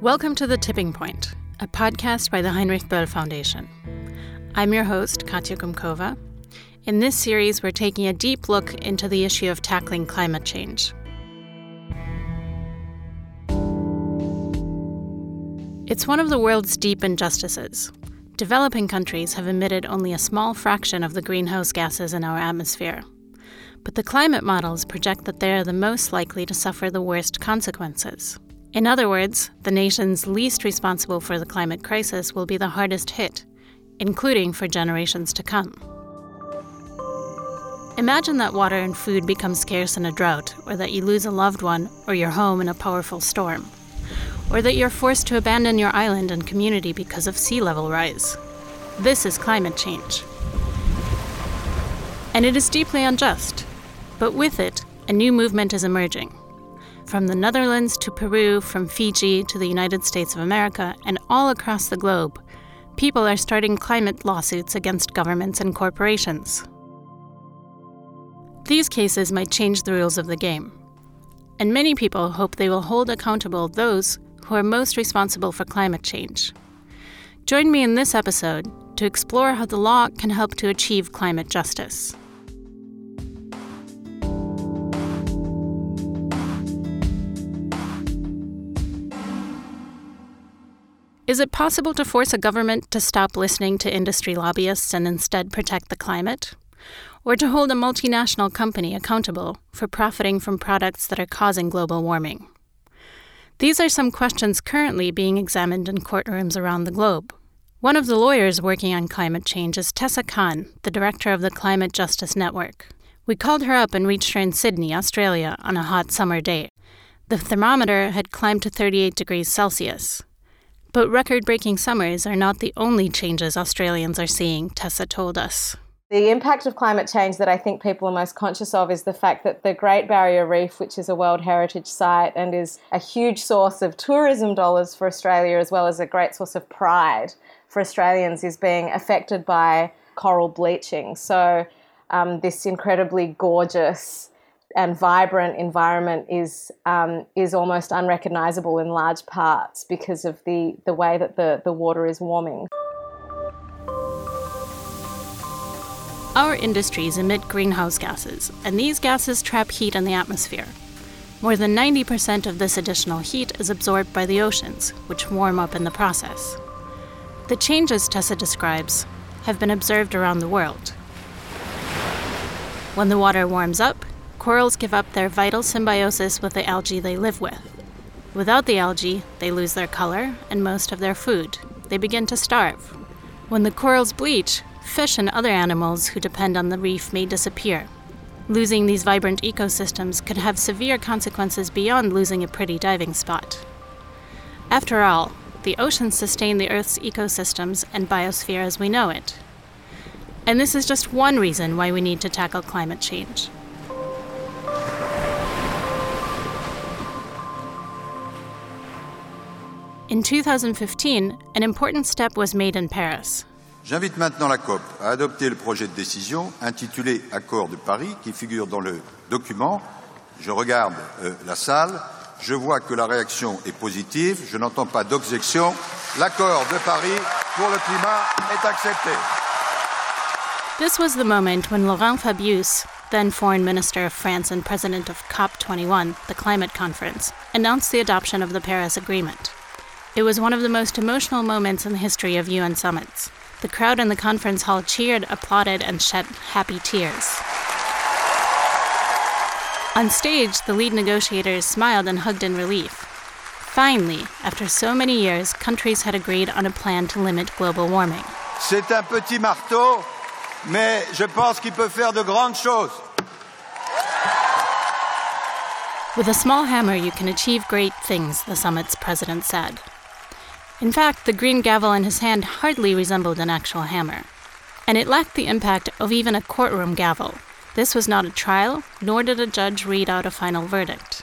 Welcome to The Tipping Point, a podcast by the Heinrich Böll Foundation. I'm your host, Katya Kumkova. In this series, we're taking a deep look into the issue of tackling climate change. It's one of the world's deep injustices. Developing countries have emitted only a small fraction of the greenhouse gases in our atmosphere. But the climate models project that they are the most likely to suffer the worst consequences. In other words, the nations least responsible for the climate crisis will be the hardest hit, including for generations to come. Imagine that water and food become scarce in a drought, or that you lose a loved one or your home in a powerful storm, or that you're forced to abandon your island and community because of sea level rise. This is climate change. And it is deeply unjust. But with it, a new movement is emerging from the Netherlands to Peru, from Fiji to the United States of America, and all across the globe, people are starting climate lawsuits against governments and corporations. These cases might change the rules of the game, and many people hope they will hold accountable those who are most responsible for climate change. Join me in this episode to explore how the law can help to achieve climate justice. Is it possible to force a government to stop listening to industry lobbyists and instead protect the climate? Or to hold a multinational company accountable for profiting from products that are causing global warming? These are some questions currently being examined in courtrooms around the globe. One of the lawyers working on climate change is Tessa Khan, the director of the Climate Justice Network. We called her up and reached her in Sydney, Australia, on a hot summer day. The thermometer had climbed to 38 degrees Celsius. But record breaking summers are not the only changes Australians are seeing, Tessa told us. The impact of climate change that I think people are most conscious of is the fact that the Great Barrier Reef, which is a World Heritage Site and is a huge source of tourism dollars for Australia, as well as a great source of pride for Australians, is being affected by coral bleaching. So, um, this incredibly gorgeous and vibrant environment is um, is almost unrecognizable in large parts because of the, the way that the, the water is warming. Our industries emit greenhouse gases, and these gases trap heat in the atmosphere. More than 90% of this additional heat is absorbed by the oceans, which warm up in the process. The changes Tessa describes have been observed around the world. When the water warms up, corals give up their vital symbiosis with the algae they live with. Without the algae, they lose their color and most of their food. They begin to starve. When the corals bleach, fish and other animals who depend on the reef may disappear. Losing these vibrant ecosystems could have severe consequences beyond losing a pretty diving spot. After all, the oceans sustain the Earth's ecosystems and biosphere as we know it. And this is just one reason why we need to tackle climate change. In 2015, an important step was made in Paris. J'invite maintenant la COP à adopter le projet de décision intitulé Accord de Paris qui figure dans le document. Je regarde euh, la salle, je vois que la réaction est positive, je n'entends pas d'objection. L'accord de Paris pour le climat est accepté. This was the moment when Laurent Fabius, then Foreign Minister of France and President of COP21, the climate conference, announced the adoption of the Paris Agreement. It was one of the most emotional moments in the history of UN summits. The crowd in the conference hall cheered, applauded, and shed happy tears. On stage, the lead negotiators smiled and hugged in relief. Finally, after so many years, countries had agreed on a plan to limit global warming. C'est un petit marteau, mais je pense qu'il peut faire de grandes choses. With a small hammer, you can achieve great things, the summit's president said. In fact, the green gavel in his hand hardly resembled an actual hammer. And it lacked the impact of even a courtroom gavel. This was not a trial, nor did a judge read out a final verdict.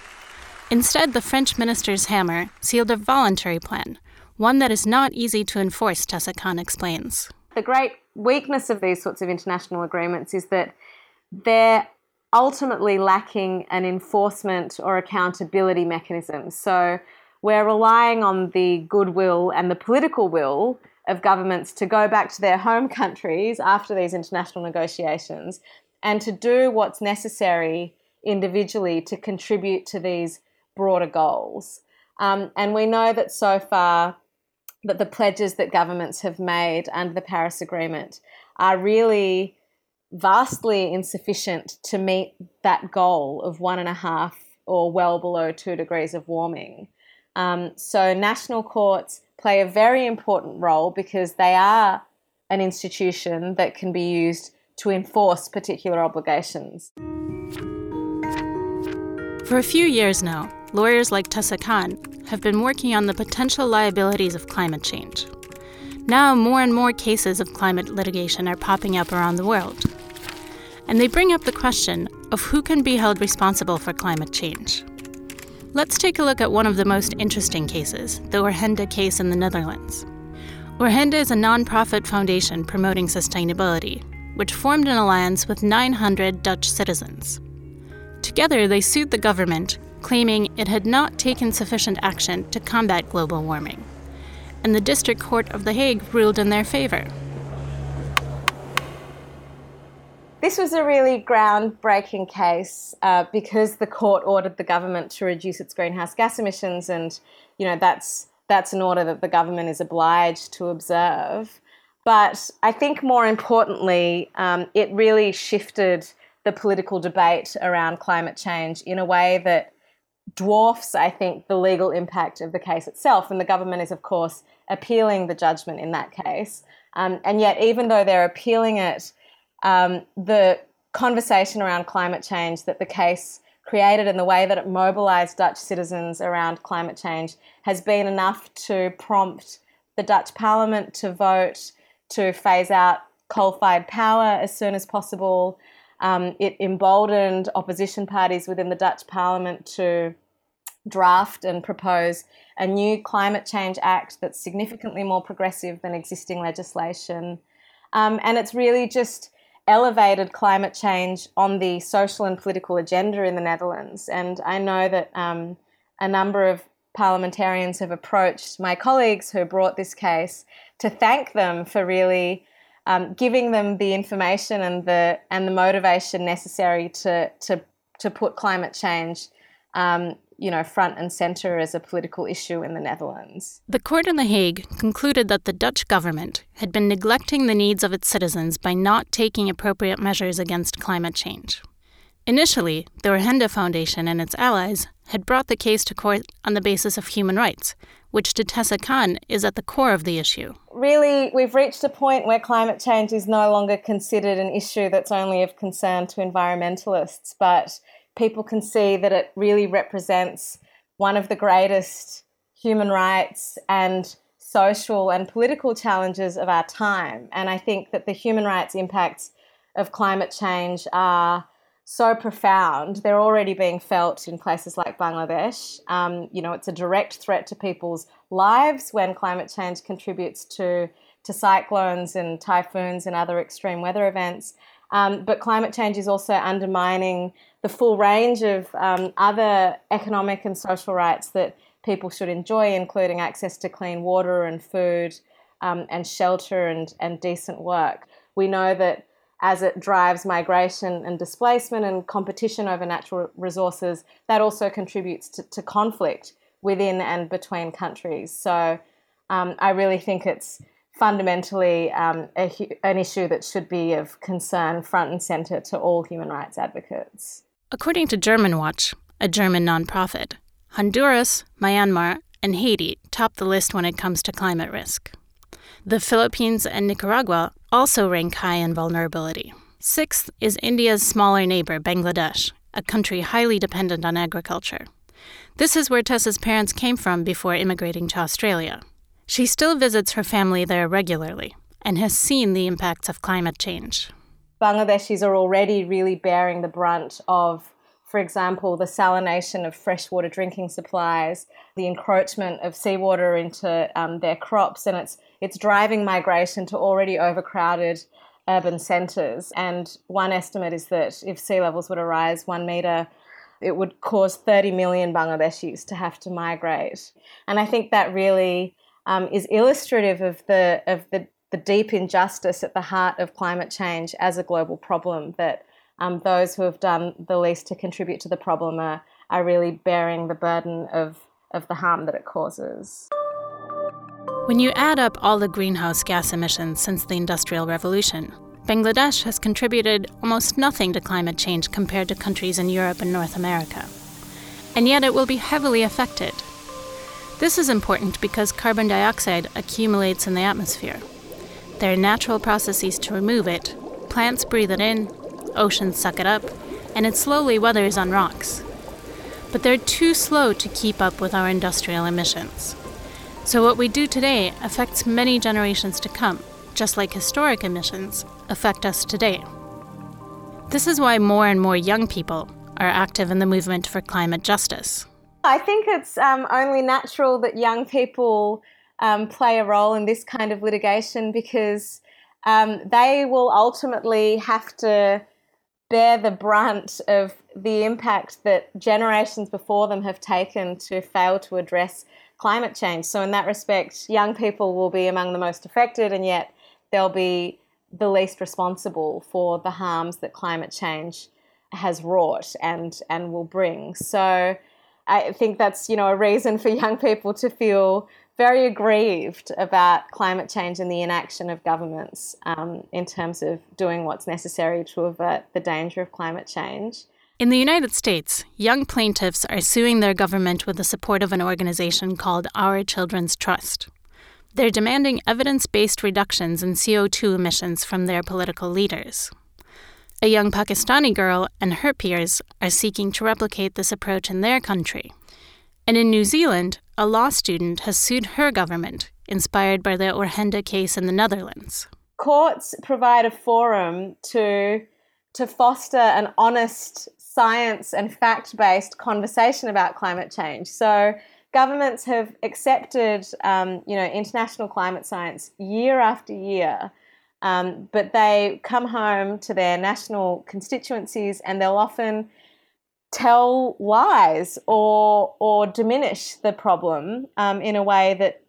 Instead, the French minister's hammer sealed a voluntary plan, one that is not easy to enforce, Tessa Khan explains. The great weakness of these sorts of international agreements is that they're ultimately lacking an enforcement or accountability mechanism. So, we're relying on the goodwill and the political will of governments to go back to their home countries after these international negotiations and to do what's necessary individually to contribute to these broader goals. Um, and we know that so far that the pledges that governments have made under the Paris Agreement are really vastly insufficient to meet that goal of one and a half or well below two degrees of warming. Um, so, national courts play a very important role because they are an institution that can be used to enforce particular obligations. For a few years now, lawyers like Tessa Khan have been working on the potential liabilities of climate change. Now, more and more cases of climate litigation are popping up around the world. And they bring up the question of who can be held responsible for climate change. Let's take a look at one of the most interesting cases, the Urgenda case in the Netherlands. Urgenda is a nonprofit foundation promoting sustainability, which formed an alliance with 900 Dutch citizens. Together, they sued the government, claiming it had not taken sufficient action to combat global warming. And the District Court of The Hague ruled in their favor. This was a really groundbreaking case uh, because the court ordered the government to reduce its greenhouse gas emissions, and you know that's that's an order that the government is obliged to observe. But I think more importantly, um, it really shifted the political debate around climate change in a way that dwarfs, I think, the legal impact of the case itself. And the government is, of course, appealing the judgment in that case. Um, and yet, even though they're appealing it, um, the conversation around climate change that the case created and the way that it mobilized Dutch citizens around climate change has been enough to prompt the Dutch parliament to vote to phase out coal fired power as soon as possible. Um, it emboldened opposition parties within the Dutch parliament to draft and propose a new climate change act that's significantly more progressive than existing legislation. Um, and it's really just elevated climate change on the social and political agenda in the Netherlands. And I know that um, a number of parliamentarians have approached my colleagues who brought this case to thank them for really um, giving them the information and the and the motivation necessary to to to put climate change um, you know, front and center as a political issue in the Netherlands. The court in The Hague concluded that the Dutch government had been neglecting the needs of its citizens by not taking appropriate measures against climate change. Initially, the Urgenda Foundation and its allies had brought the case to court on the basis of human rights, which to Tessa Khan is at the core of the issue. Really, we've reached a point where climate change is no longer considered an issue that's only of concern to environmentalists, but people can see that it really represents one of the greatest human rights and social and political challenges of our time. And I think that the human rights impacts of climate change are so profound. They're already being felt in places like Bangladesh. Um, you know, it's a direct threat to people's lives when climate change contributes to, to cyclones and typhoons and other extreme weather events. Um, but climate change is also undermining the full range of um, other economic and social rights that people should enjoy, including access to clean water and food um, and shelter and, and decent work. We know that as it drives migration and displacement and competition over natural resources, that also contributes to, to conflict within and between countries. So um, I really think it's fundamentally um, a, an issue that should be of concern front and center to all human rights advocates. According to Germanwatch, a German nonprofit, Honduras, Myanmar, and Haiti top the list when it comes to climate risk. The Philippines and Nicaragua also rank high in vulnerability. Sixth is India's smaller neighbor, Bangladesh, a country highly dependent on agriculture. This is where Tessa's parents came from before immigrating to Australia. She still visits her family there regularly and has seen the impacts of climate change. Bangladeshis are already really bearing the brunt of, for example, the salination of freshwater drinking supplies, the encroachment of seawater into um, their crops, and it's it's driving migration to already overcrowded urban centres. And one estimate is that if sea levels were to rise one metre it would cause 30 million Bangladeshis to have to migrate. And I think that really um, is illustrative of the of the, the deep injustice at the heart of climate change as a global problem. That um, those who have done the least to contribute to the problem are, are really bearing the burden of, of the harm that it causes. When you add up all the greenhouse gas emissions since the Industrial Revolution, Bangladesh has contributed almost nothing to climate change compared to countries in Europe and North America. And yet it will be heavily affected. This is important because carbon dioxide accumulates in the atmosphere. There are natural processes to remove it. Plants breathe it in, oceans suck it up, and it slowly weathers on rocks. But they're too slow to keep up with our industrial emissions. So, what we do today affects many generations to come, just like historic emissions affect us today. This is why more and more young people are active in the movement for climate justice. I think it's um, only natural that young people um, play a role in this kind of litigation because um, they will ultimately have to bear the brunt of the impact that generations before them have taken to fail to address climate change. So, in that respect, young people will be among the most affected, and yet they'll be the least responsible for the harms that climate change has wrought and and will bring. So I think that's you know a reason for young people to feel very aggrieved about climate change and the inaction of governments um, in terms of doing what's necessary to avert the danger of climate change. In the United States, young plaintiffs are suing their government with the support of an organization called Our Children's Trust. They're demanding evidence based reductions in CO2 emissions from their political leaders. A young Pakistani girl and her peers are seeking to replicate this approach in their country. And in New Zealand, a law student has sued her government, inspired by the Urgenda case in the Netherlands. Courts provide a forum to, to foster an honest, science and fact based conversation about climate change. So, governments have accepted, um, you know, international climate science year after year, um, but they come home to their national constituencies and they'll often tell lies or or diminish the problem um, in a way that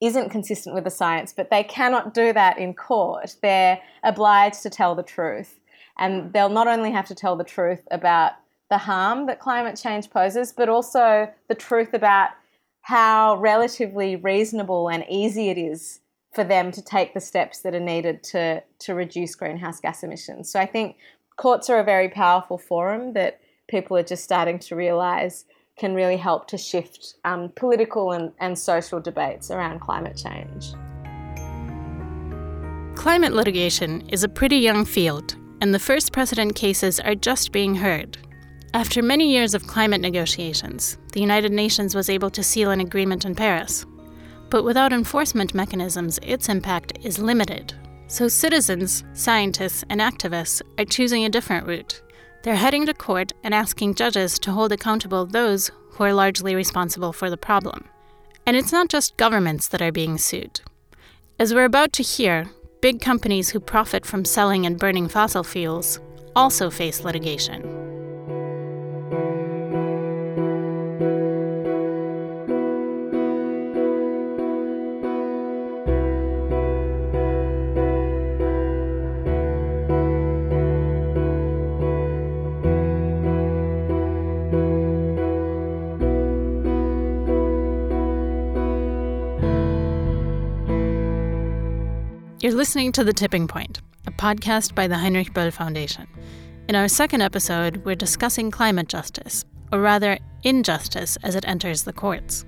isn't consistent with the science. But they cannot do that in court. They're obliged to tell the truth, and they'll not only have to tell the truth about the harm that climate change poses, but also the truth about how relatively reasonable and easy it is for them to take the steps that are needed to, to reduce greenhouse gas emissions. So I think courts are a very powerful forum that people are just starting to realise can really help to shift um, political and, and social debates around climate change. Climate litigation is a pretty young field, and the first precedent cases are just being heard. After many years of climate negotiations, the United Nations was able to seal an agreement in Paris. But without enforcement mechanisms, its impact is limited. So citizens, scientists, and activists are choosing a different route. They're heading to court and asking judges to hold accountable those who are largely responsible for the problem. And it's not just governments that are being sued. As we're about to hear, big companies who profit from selling and burning fossil fuels also face litigation. You're listening to The Tipping Point, a podcast by the Heinrich Böll Foundation. In our second episode, we're discussing climate justice, or rather, injustice as it enters the courts.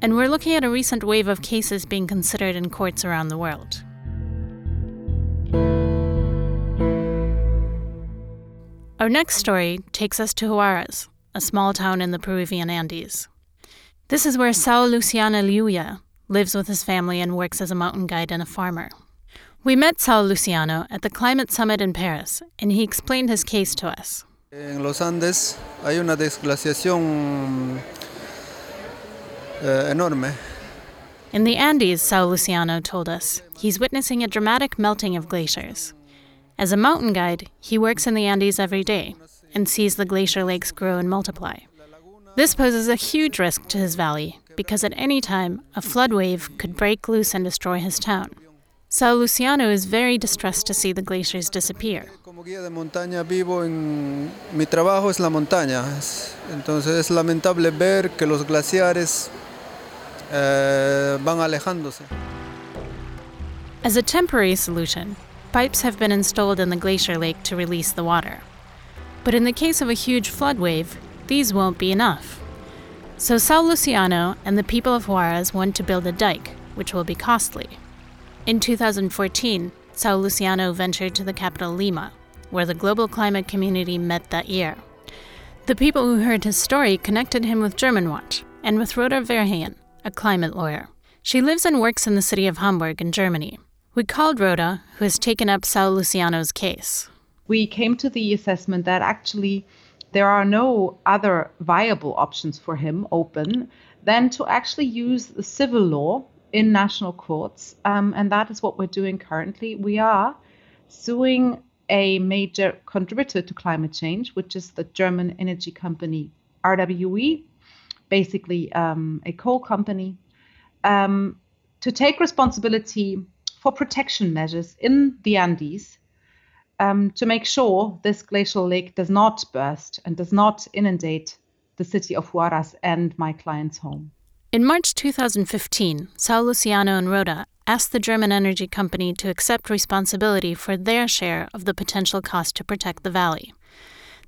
And we're looking at a recent wave of cases being considered in courts around the world. Our next story takes us to Huaraz, a small town in the Peruvian Andes. This is where Saúl Luciano Lliuya lives with his family and works as a mountain guide and a farmer. We met Saúl Luciano at the Climate Summit in Paris, and he explained his case to us. En los Andes hay una desglaciación eh, enorme. In the Andes, Saúl Luciano told us, he's witnessing a dramatic melting of glaciers. As a mountain guide, he works in the Andes every day, and sees the glacier lakes grow and multiply. This poses a huge risk to his valley because at any time a flood wave could break loose and destroy his town. Saúl Luciano is very distressed to see the glaciers disappear. Como guía de montaña vivo en mi trabajo es la montaña. Entonces es lamentable ver que los glaciares eh, van alejándose. As a temporary solution, pipes have been installed in the glacier lake to release the water. But in the case of a huge flood wave, these won't be enough. So Saúl Luciano and the people of Huaraz want to build a dike, which will be costly. In 2014, Saúl Luciano ventured to the capital Lima, where the global climate community met that year. The people who heard his story connected him with Germanwatch and with Roda Verheyen, a climate lawyer. She lives and works in the city of Hamburg in Germany. We called Roda, who has taken up Saúl Luciano's case. We came to the assessment that actually there are no other viable options for him open than to actually use the civil law in national courts. Um, and that is what we're doing currently. We are suing a major contributor to climate change, which is the German energy company RWE, basically um, a coal company, um, to take responsibility for protection measures in the Andes um, to make sure this glacial lake does not burst and does not inundate the city of Huaraz and my client's home. In March 2015, Saúl Luciano and Roda asked the German energy company to accept responsibility for their share of the potential cost to protect the valley.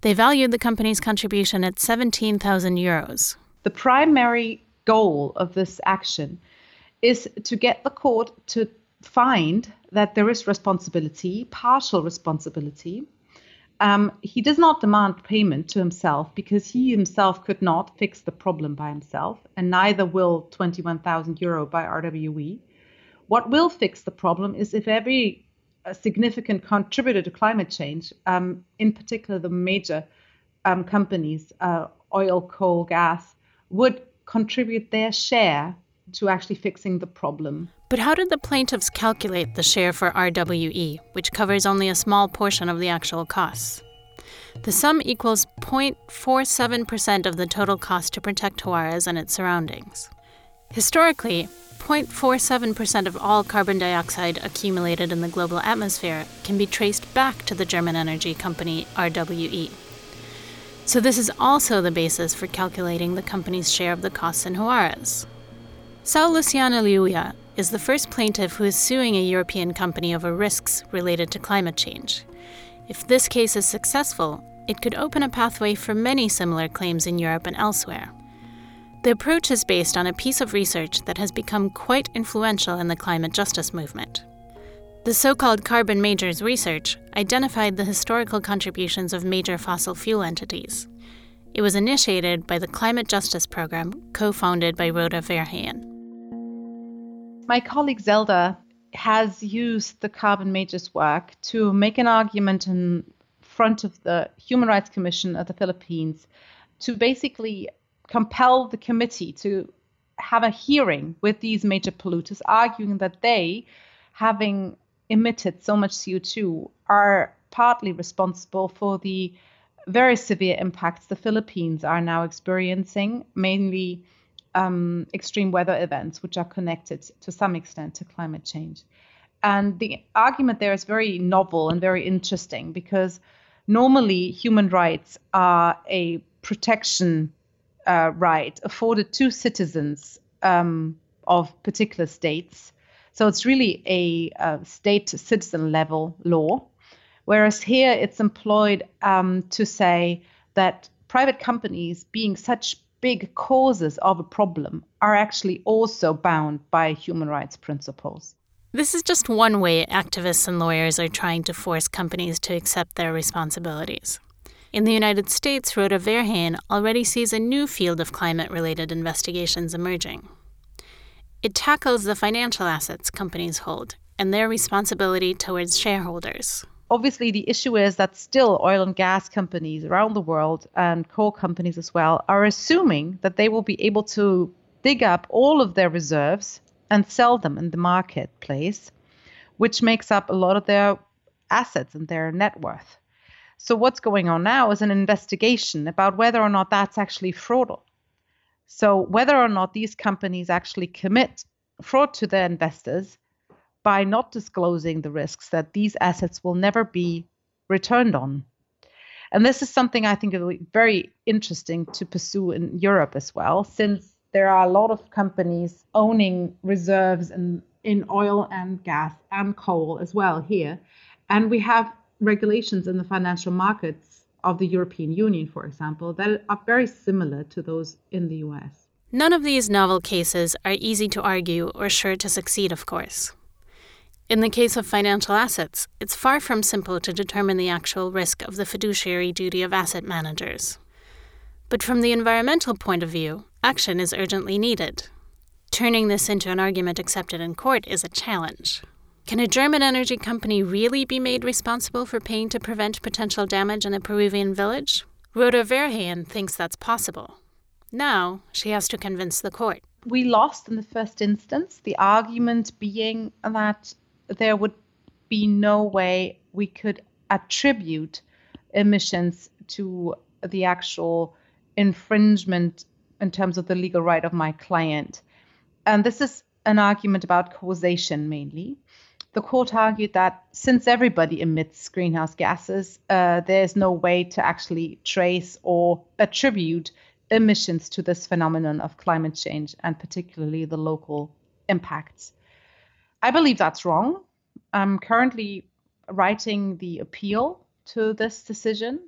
They valued the company's contribution at 17,000 euros. The primary goal of this action is to get the court to find that there is responsibility, partial responsibility, um, he does not demand payment to himself because he himself could not fix the problem by himself, and neither will 21,000 euro by RWE. What will fix the problem is if every significant contributor to climate change, um, in particular the major um, companies, uh, oil, coal, gas, would contribute their share to actually fixing the problem. But how did the plaintiffs calculate the share for RWE, which covers only a small portion of the actual costs? The sum equals 0.47% of the total cost to protect Huaraz and its surroundings. Historically, 0.47% of all carbon dioxide accumulated in the global atmosphere can be traced back to the German energy company RWE. So, this is also the basis for calculating the company's share of the costs in Huaraz. Saúl Luciana Lliuya is the first plaintiff who is suing a European company over risks related to climate change. If this case is successful, it could open a pathway for many similar claims in Europe and elsewhere. The approach is based on a piece of research that has become quite influential in the climate justice movement. The so called carbon majors research identified the historical contributions of major fossil fuel entities. It was initiated by the Climate Justice Program, co founded by Roda Verheyen. My colleague Zelda has used the carbon majors work to make an argument in front of the Human Rights Commission of the Philippines to basically compel the committee to have a hearing with these major polluters, arguing that they, having emitted so much CO2, are partly responsible for the very severe impacts the Philippines are now experiencing, mainly um, extreme weather events, which are connected to some extent to climate change. And the argument there is very novel and very interesting because normally human rights are a protection uh, right afforded to citizens um, of particular states. So it's really a, a state citizen level law. Whereas here it's employed um, to say that private companies, being such big causes of a problem are actually also bound by human rights principles. This is just one way activists and lawyers are trying to force companies to accept their responsibilities. In the United States, Roda Verheyen already sees a new field of climate related investigations emerging. It tackles the financial assets companies hold and their responsibility towards shareholders obviously the issue is that still oil and gas companies around the world and coal companies as well are assuming that they will be able to dig up all of their reserves and sell them in the marketplace, which makes up a lot of their assets and their net worth. So, what's going on now is an investigation about whether or not that's actually fraud. So, whether or not these companies actually commit fraud to their investors by not disclosing the risks that these assets will never be returned on. And this is something I think is very interesting to pursue in Europe as well, since there are a lot of companies owning reserves in, in oil and gas and coal as well here. And we have regulations in the financial markets of the European Union, for example, that are very similar to those in the US. None of these novel cases are easy to argue or sure to succeed, of course. In the case of financial assets, it's far from simple to determine the actual risk of the fiduciary duty of asset managers. But from the environmental point of view, action is urgently needed. Turning this into an argument accepted in court is a challenge. Can a German energy company really be made responsible for paying to prevent potential damage in a Peruvian village? Roda Verheyen thinks that's possible. Now she has to convince the court. We lost in the first instance, the argument being that there would be no way we could attribute emissions to the actual infringement in terms of the legal right of my client. And this is an argument about causation mainly. The court argued that since everybody emits greenhouse gases, uh, there's no way to actually trace or attribute emissions to this phenomenon of climate change and particularly the local impacts. I believe that's wrong. I'm currently writing the appeal to this decision.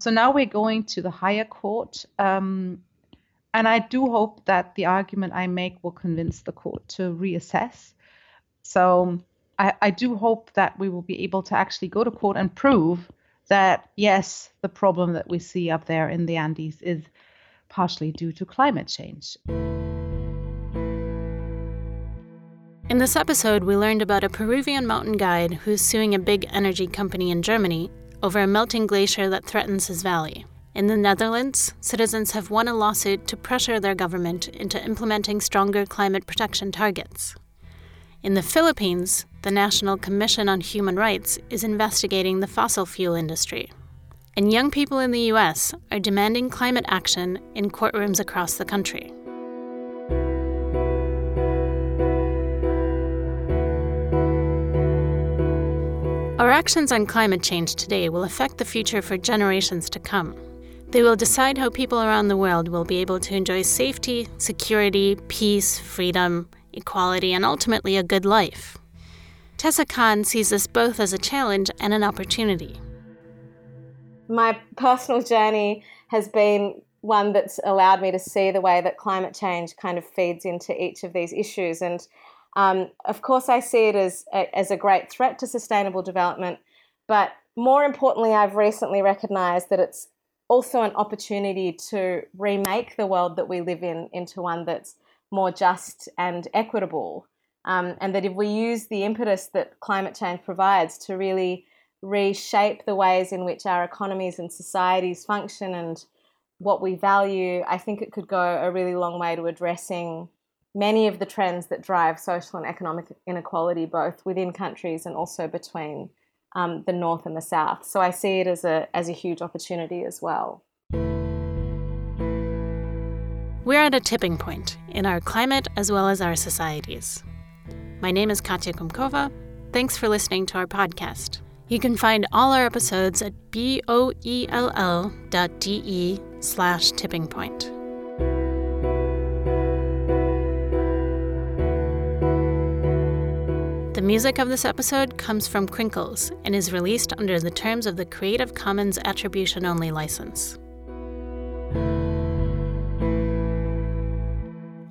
So now we're going to the higher court. Um, and I do hope that the argument I make will convince the court to reassess. So I, I do hope that we will be able to actually go to court and prove that, yes, the problem that we see up there in the Andes is partially due to climate change. In this episode, we learned about a Peruvian mountain guide who's suing a big energy company in Germany over a melting glacier that threatens his valley. In the Netherlands, citizens have won a lawsuit to pressure their government into implementing stronger climate protection targets. In the Philippines, the National Commission on Human Rights is investigating the fossil fuel industry. And young people in the US are demanding climate action in courtrooms across the country. Actions on climate change today will affect the future for generations to come. They will decide how people around the world will be able to enjoy safety, security, peace, freedom, equality, and ultimately a good life. Tessa Khan sees this both as a challenge and an opportunity. My personal journey has been one that's allowed me to see the way that climate change kind of feeds into each of these issues. And um, of course, I see it as a, as a great threat to sustainable development, but more importantly, I've recently recognised that it's also an opportunity to remake the world that we live in into one that's more just and equitable. Um, and that if we use the impetus that climate change provides to really reshape the ways in which our economies and societies function and what we value, I think it could go a really long way to addressing many of the trends that drive social and economic inequality, both within countries and also between um, the North and the South. So I see it as a, as a huge opportunity as well. We're at a tipping point in our climate as well as our societies. My name is Katya Kumkova. Thanks for listening to our podcast. You can find all our episodes at boell.de slash tipping point. The music of this episode comes from Crinkles and is released under the terms of the Creative Commons Attribution Only license.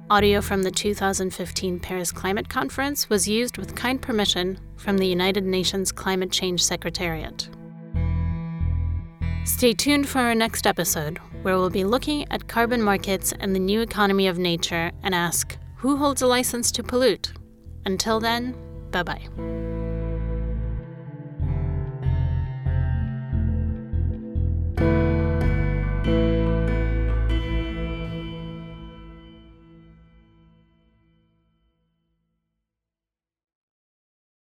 Audio from the 2015 Paris Climate Conference was used with kind permission from the United Nations Climate Change Secretariat. Stay tuned for our next episode, where we'll be looking at carbon markets and the new economy of nature and ask who holds a license to pollute? Until then, Bye bye.